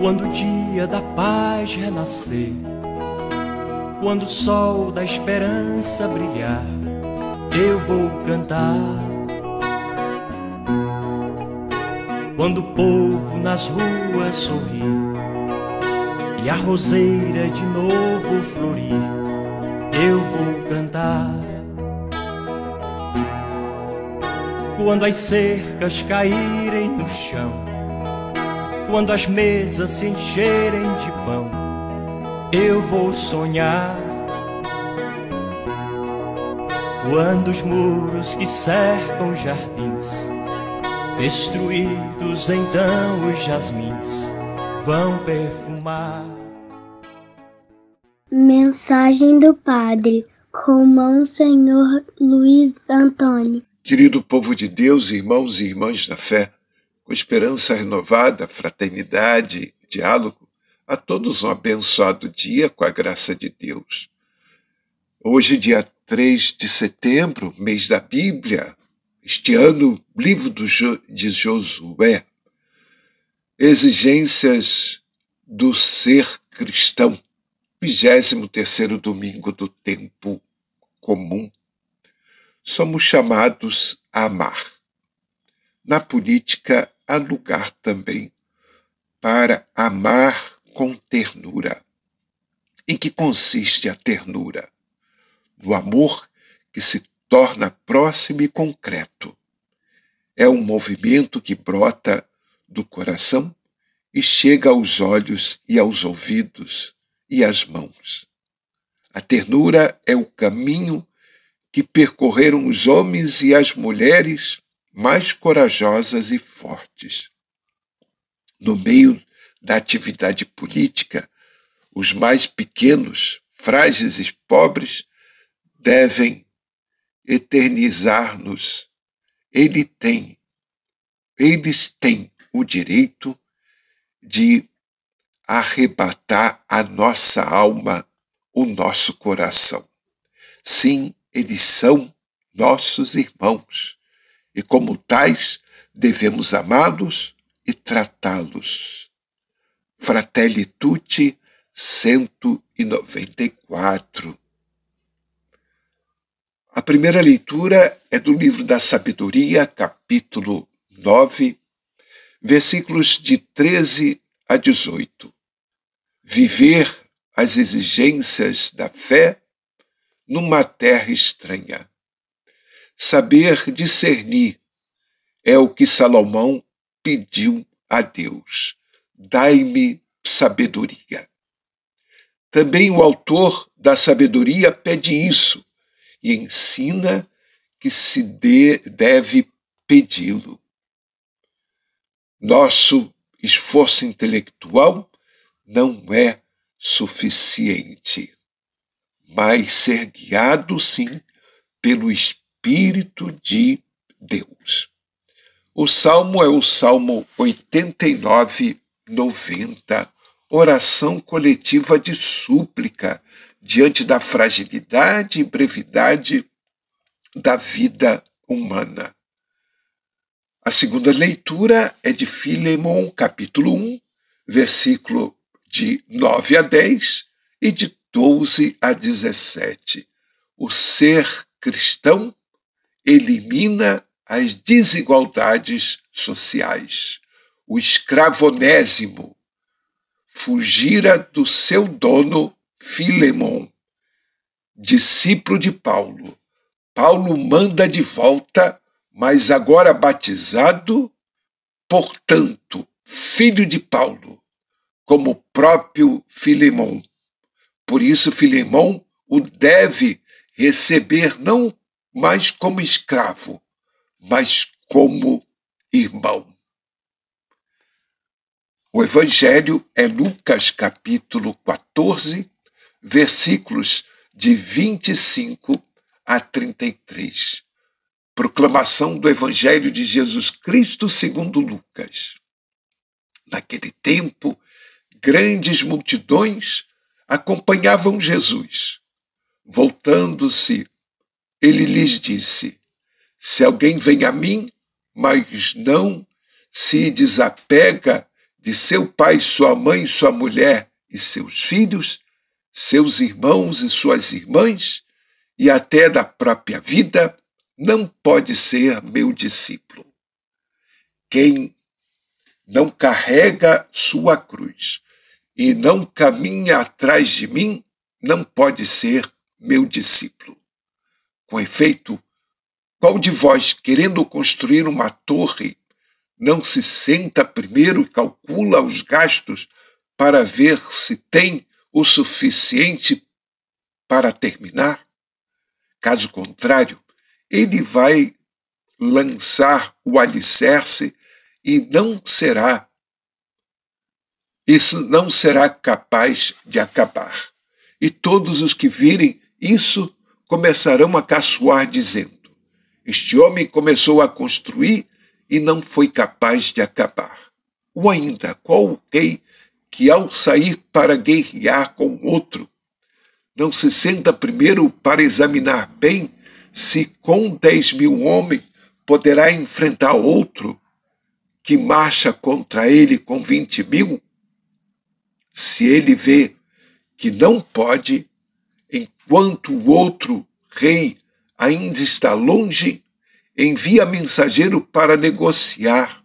Quando o dia da paz renascer, quando o sol da esperança brilhar, eu vou cantar. Quando o povo nas ruas sorrir e a roseira de novo florir, eu vou cantar. Quando as cercas caírem no chão quando as mesas se encherem de pão, eu vou sonhar. Quando os muros que cercam jardins, destruídos, então os jasmins vão perfumar. Mensagem do Padre com Monsenhor Luiz Antônio. Querido povo de Deus, irmãos e irmãs da fé, com esperança renovada, fraternidade, diálogo, a todos um abençoado dia com a graça de Deus. Hoje, dia 3 de setembro, mês da Bíblia, este ano, livro de Josué, exigências do ser cristão, 23 domingo do tempo comum. Somos chamados a amar. Na política, há lugar também para amar com ternura. Em que consiste a ternura? No amor que se torna próximo e concreto. É um movimento que brota do coração e chega aos olhos e aos ouvidos e às mãos. A ternura é o caminho que percorreram os homens e as mulheres mais corajosas e fortes. No meio da atividade política, os mais pequenos, frágeis e pobres devem eternizar-nos. Ele tem, eles têm o direito de arrebatar a nossa alma, o nosso coração. Sim, eles são nossos irmãos e, como tais, devemos amá-los e tratá-los. Fratelli Tutti 194. A primeira leitura é do livro da Sabedoria, capítulo 9, versículos de 13 a 18. Viver as exigências da fé numa terra estranha. Saber discernir é o que Salomão pediu a Deus. Dai-me sabedoria. Também o autor da sabedoria pede isso e ensina que se dê, deve pedi-lo. Nosso esforço intelectual não é suficiente, mas ser guiado, sim, pelo Espírito Espírito de Deus. O salmo é o Salmo 89, 90, oração coletiva de súplica diante da fragilidade e brevidade da vida humana. A segunda leitura é de Filemon, capítulo 1, versículo de 9 a 10 e de 12 a 17. O ser cristão elimina as desigualdades sociais. O escravonésimo fugira do seu dono Filemon, discípulo de Paulo. Paulo manda de volta, mas agora batizado, portanto, filho de Paulo, como o próprio Filemon. Por isso, Filemon o deve receber não mais como escravo, mas como irmão. O Evangelho é Lucas capítulo 14, versículos de 25 a 33. Proclamação do Evangelho de Jesus Cristo segundo Lucas. Naquele tempo, grandes multidões acompanhavam Jesus. Voltando-se ele lhes disse: Se alguém vem a mim, mas não se desapega de seu pai, sua mãe, sua mulher e seus filhos, seus irmãos e suas irmãs, e até da própria vida, não pode ser meu discípulo. Quem não carrega sua cruz e não caminha atrás de mim, não pode ser meu discípulo. Com efeito, qual de vós, querendo construir uma torre, não se senta primeiro e calcula os gastos para ver se tem o suficiente para terminar? Caso contrário, ele vai lançar o alicerce e não será isso não será capaz de acabar. E todos os que virem isso começarão a caçoar, dizendo: Este homem começou a construir e não foi capaz de acabar. Ou ainda, qual rei que, ao sair para guerrear com outro, não se senta primeiro para examinar bem se com dez mil homens poderá enfrentar outro que marcha contra ele com vinte mil? Se ele vê que não pode, enquanto o outro rei ainda está longe, envia mensageiro para negociar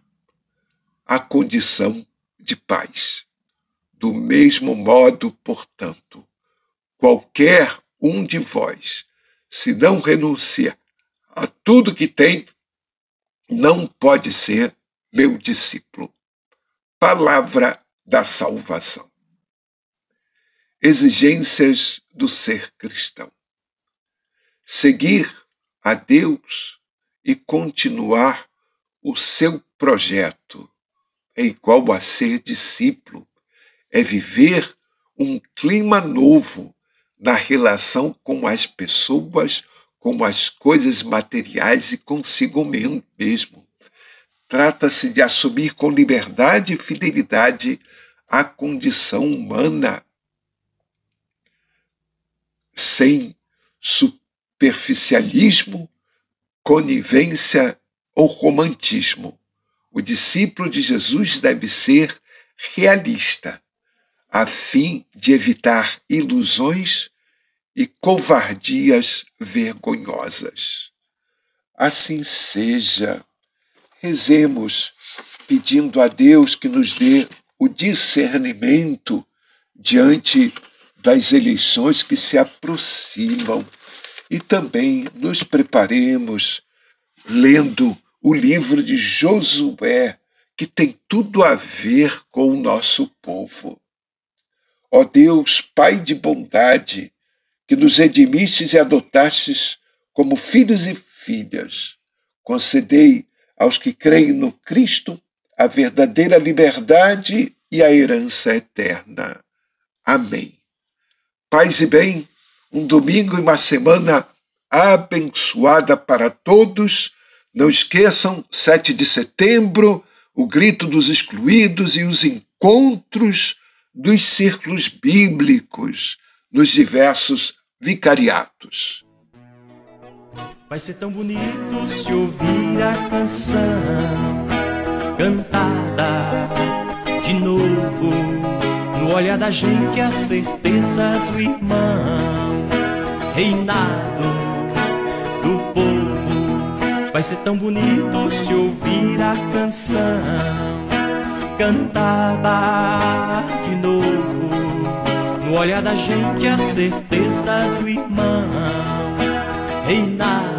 a condição de paz. Do mesmo modo, portanto, qualquer um de vós, se não renuncia a tudo que tem, não pode ser meu discípulo. Palavra da salvação. Exigências do ser cristão. Seguir a Deus e continuar o seu projeto é igual a ser discípulo, é viver um clima novo na relação com as pessoas, com as coisas materiais e consigo mesmo. Trata-se de assumir com liberdade e fidelidade a condição humana, sem superficialismo, conivência ou romantismo. O discípulo de Jesus deve ser realista, a fim de evitar ilusões e covardias vergonhosas. Assim seja. Rezemos pedindo a Deus que nos dê o discernimento diante das eleições que se aproximam e também nos preparemos lendo o livro de Josué, que tem tudo a ver com o nosso povo. Ó Deus, Pai de bondade, que nos redimestes e adotastes como filhos e filhas. Concedei aos que creem no Cristo a verdadeira liberdade e a herança eterna. Amém. Paz e bem, um domingo e uma semana abençoada para todos. Não esqueçam, 7 de setembro, o grito dos excluídos e os encontros dos círculos bíblicos nos diversos vicariatos. Vai ser tão bonito se ouvir a canção cantada de novo. Olhar da gente, a certeza do irmão, reinado do povo. Vai ser tão bonito se ouvir a canção cantada de novo no olhar da gente a certeza do irmão, reinado.